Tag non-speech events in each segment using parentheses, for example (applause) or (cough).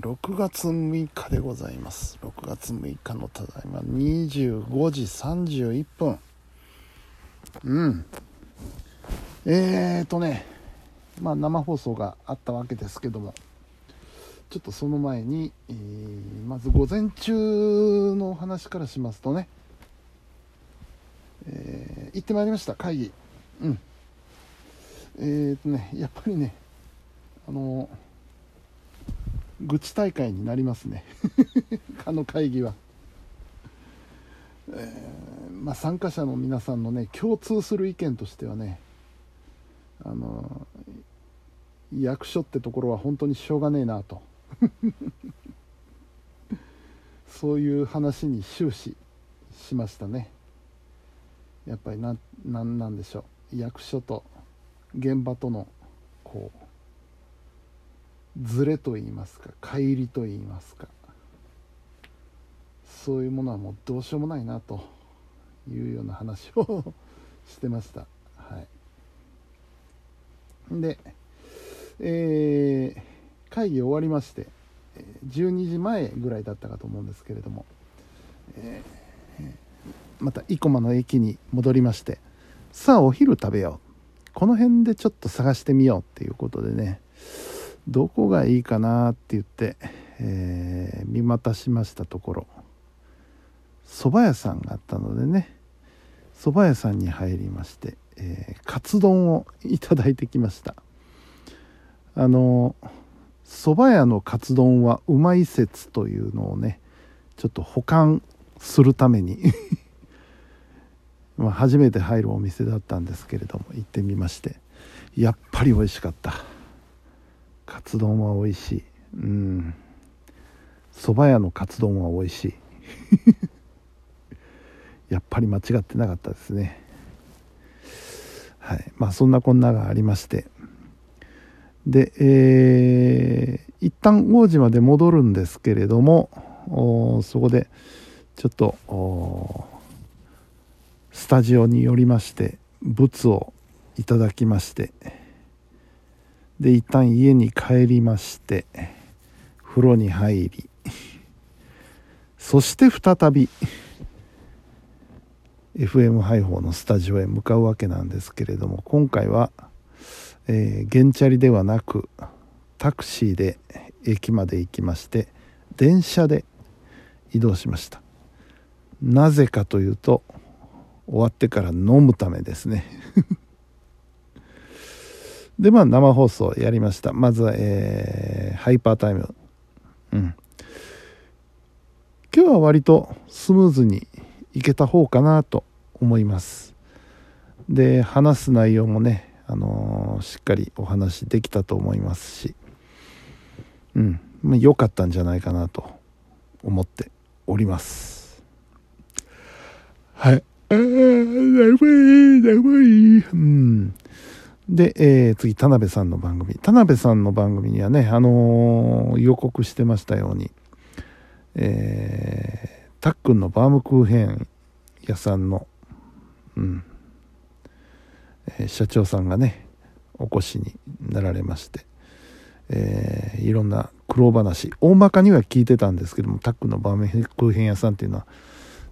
6月6日でございます。6月6日のただいま25時31分。うん。えーとねまあ生放送があったわけですけどもちょっとその前に、えーまず午前中のお話からしますとね、えー行ってまいりました会議。うん。えーとねやっぱりねあの愚痴大会になりますね。(laughs) あの会議は、えーまあ、参加者の皆さんのね共通する意見としてはねあの役所ってところは本当にしょうがねえなと。(laughs) そういう話に終始しましたね。やっぱりななんなんでしょう。役所と現場とのこうズレと言いますか乖離と言いますか。そういうものはもうどうしようもないなというような話をしてました。はい。でえー会議終わりまして12時前ぐらいだったかと思うんですけれども、えーまた生駒の駅に戻りましてさあお昼食べよう。この辺でちょっと探してみようっていうことでねどこがいいかなって言って、えー見渡しましたところ蕎麦屋さんがあったのでね蕎麦屋さんに入りまして、えーカツ丼をいただいてきました。あの蕎麦屋のカツ丼はうまい説というのをねちょっと保管するために (laughs) まあ初めて入るお店だったんですけれども行ってみましてやっぱり美味しかった。カツ丼は美味しい。うん。蕎麦屋のカツ丼は美味しい。(laughs) やっぱり間違ってなかったですね。はい。まあそんなこんながありまして。でえー一旦王子まで戻るんですけれどもそこでちょっとスタジオに寄りまして物をいただきまして。で一旦家に帰りまして風呂に入りそして再び FM ハイホーのスタジオへ向かうわけなんですけれども今回は、えー、原チャリではなくタクシーで駅まで行きまして電車で移動しました。なぜかというと終わってから飲むためですね。でまあ生放送やりました。まずは、えーハイパータイム。うん。今日は割とスムーズにいけた方かなと思います。で話す内容もね、あのーしっかりお話できたと思いますし。うん。まあ良かったんじゃないかなと思っております。はい。あー眠い眠い。うん。で、えー次田辺さんの番組。田辺さんの番組にはね、あのー予告してましたように、えーたっくんのバームクーヘン屋さんの、うんえー社長さんがねお越しになられまして、えーいろんな苦労話大まかには聞いてたんですけどもたっくんのバームクーヘン屋さんっていうのは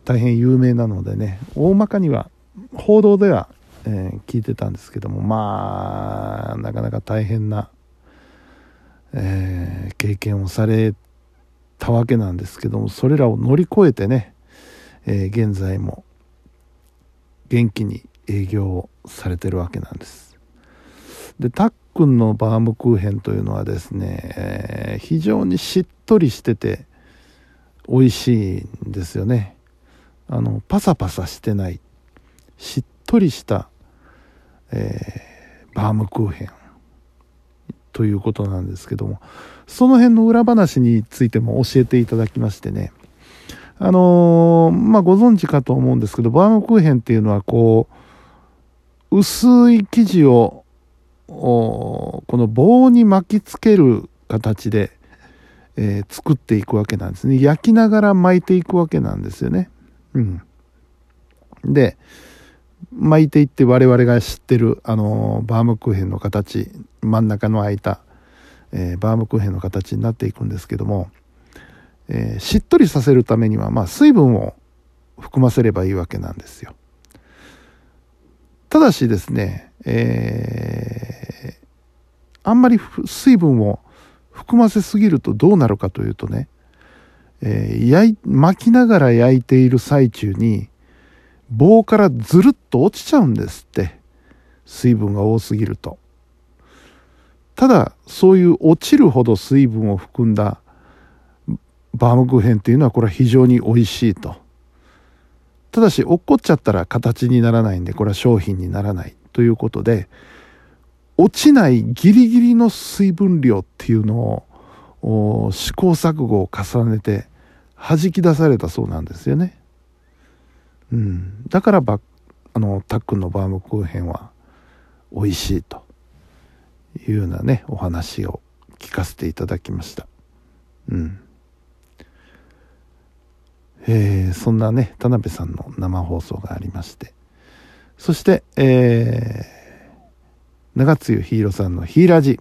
大変有名なのでね大まかには報道では、えー聞いてたんですけどもまあなかなか大変な、えー経験をされたわけなんですけどもそれらを乗り越えてね、えー現在も元気に営業をされてるわけなんです。でたっくんのバームクーヘンというのはですね、え非常にしっとりしてて美味しいんですよね。あのパサパサしてないしっとりした、えーバームクーヘンということなんですけどもその辺の裏話についても教えていただきましてね。あのーまあご存知かと思うんですけどバームクーヘンっていうのはこう薄い生地をこの棒に巻きつける形で、えー作っていくわけなんですね。焼きながら巻いていくわけなんですよね。うん。で巻いていって我々が知ってるあのバームクーヘンの形真ん中の開いた、えー、バームクーヘンの形になっていくんですけども、えー、しっとりさせるためには、まあ、水分を含ませればいいわけなんですよ。ただしですね、えー、あんまり水分を含ませすぎるとどうなるかというとね、えー、焼巻きながら焼いている最中に棒からずるっと落ちちゃうんですって。水分が多すぎると。ただそういう落ちるほど水分を含んだバームクーヘンっていうのはこれは非常に美味しいと。ただし落っこっちゃったら形にならないんでこれは商品にならないということで落ちないギリギリの水分量っていうのを試行錯誤を重ねて弾き出されたそうなんですよね。うん、だからばあのタックンのバームクーヘンは美味しいというようなねお話を聞かせていただきました。うん。えー、そんなね田辺さんの生放送がありまして。そして、えー、長津湯ヒーローさんのヒーラジ。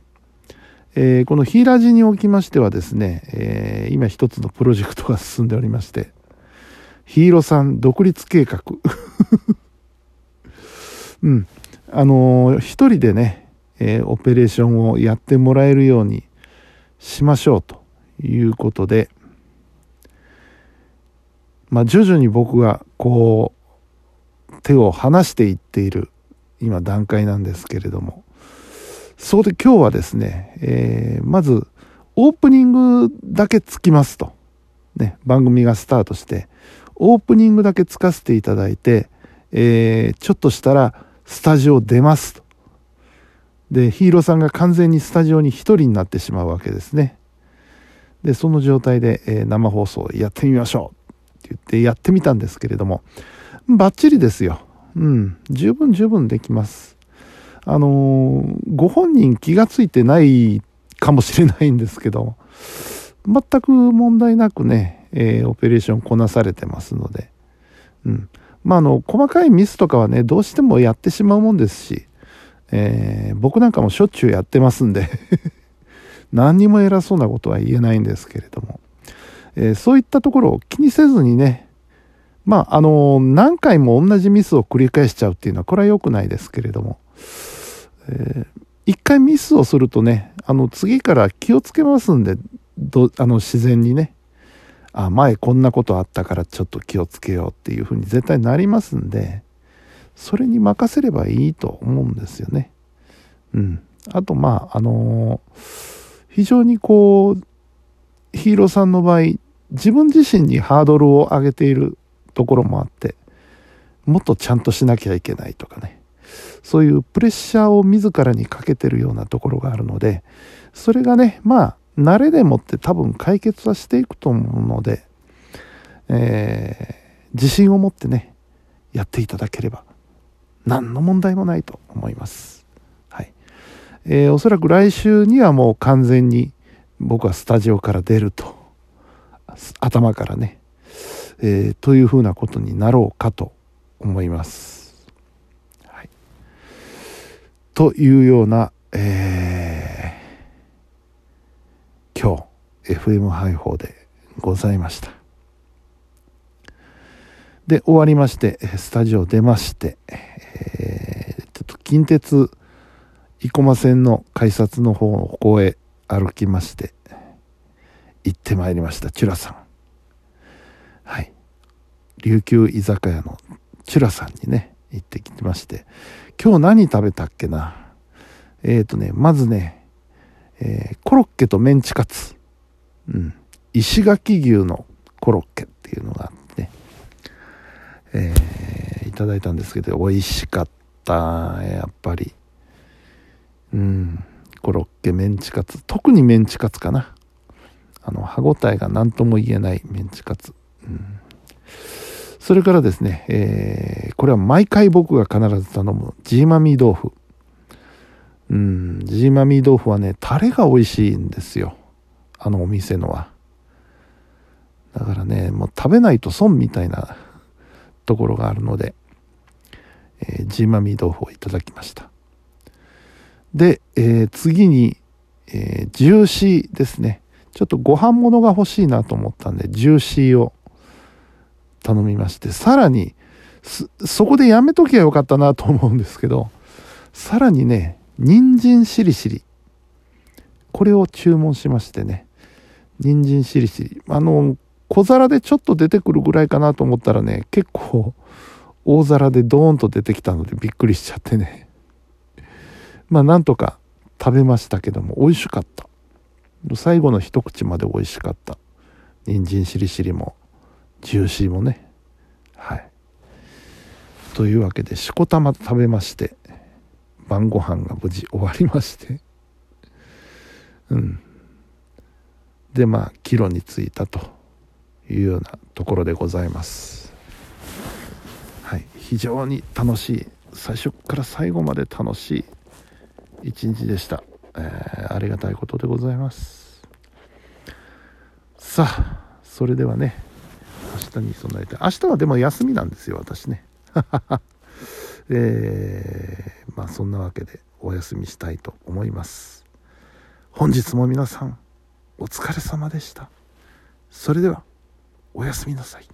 えー、このヒーラジにおきましてはですね、えー、今一つのプロジェクトが進んでおりまして、ヒーローさん独立計画。(laughs) うん。あのー、一人でね、えー、オペレーションをやってもらえるようにしましょうということで、まあ、徐々に僕がこう、手を離していっている今段階なんですけれども、そこで今日はですね、えー、まずオープニングだけつきますと。ね、番組がスタートして、オープニングだけつかせていただいて、えー、ちょっとしたらスタジオ出ますと。で、ヒーローさんが完全にスタジオに一人になってしまうわけですね。で、その状態で、えー、生放送やってみましょうって言ってやってみたんですけれども、バッチリですよ。うん、十分十分できます。あのー、ご本人気がついてないかもしれないんですけど、全く問題なくね、えー、オペレーションこなされてますので、うん。まあ、あの、細かいミスとかはね、どうしてもやってしまうもんですし、えー、僕なんかもしょっちゅうやってますんで (laughs) 何にも偉そうなことは言えないんですけれども、えー、そういったところを気にせずにね、まあ、あの何回も同じミスを繰り返しちゃうっていうのは、これは良くないですけれども、えー、一回ミスをするとね、あの、次から気をつけますんで、どあの、自然にね、あ、前こんなことあったからちょっと気をつけようっていうふうに絶対なりますんで、それに任せればいいと思うんですよね。うん。あと、まあ、あのー、非常にこう、ヒーローさんの場合、自分自身にハードルを上げているところもあって、もっとちゃんとしなきゃいけないとかね。そういうプレッシャーを自らにかけてるようなところがあるのでそれがねまあ慣れでもって多分解決はしていくと思うので、えー、自信を持ってねやっていただければ何の問題もないと思います。はいえー、おそらく来週にはもう完全に僕はスタジオから出ると頭からね、えー、というふうなことになろうかと思います。というような、えー、今日 FM 配報でございました。で、終わりまして、スタジオ出まして、えー、ちょっと近鉄生駒線の改札の方ここへ歩きまして、行ってまいりました、チュラさん。はい。琉球居酒屋のチュラさんにね、行ってきまして、今日何食べたっけな？えっ、ー、とね、まずね、えー、コロッケとメンチカツ。うん。石垣牛のコロッケっていうのがあって、えー、いただいたんですけど、美味しかった。やっぱり。うん。コロッケ、メンチカツ。特にメンチカツかな。あの、歯ごたえが何とも言えないメンチカツ。うんそれからですね、えー、これは毎回僕が必ず頼むジーマミー豆腐。うん、ジーマミー豆腐はね、タレが美味しいんですよ。あのお店のは。だからね、もう食べないと損みたいなところがあるので、えー、ジーマミー豆腐をいただきました。で、えー、次に、えー、ジューシーですね。ちょっとご飯物が欲しいなと思ったんで、ジューシーを頼みまして、さらに、そこでやめときゃよかったなと思うんですけど、さらにね、人参しりしり。これを注文しましてね。人参しりしり。あの、小皿でちょっと出てくるぐらいかなと思ったらね、結構大皿でドーンと出てきたのでびっくりしちゃってね。まあなんとか食べましたけども美味しかった。最後の一口まで美味しかった。人参しりしりもジューシーもね。はい。というわけでしこたま食べまして晩ご飯が無事終わりましてうんでまあ帰路に着いたというようなところでございます。はい。非常に楽しい。最初から最後まで楽しい一日でした、えー、ありがたいことでございます。さあそれではね明日に備えて。明日はでも休みなんですよ私ね。(laughs) えー、まあそんなわけでお休みしたいと思います。本日も皆さんお疲れ様でした。それではおやすみなさい。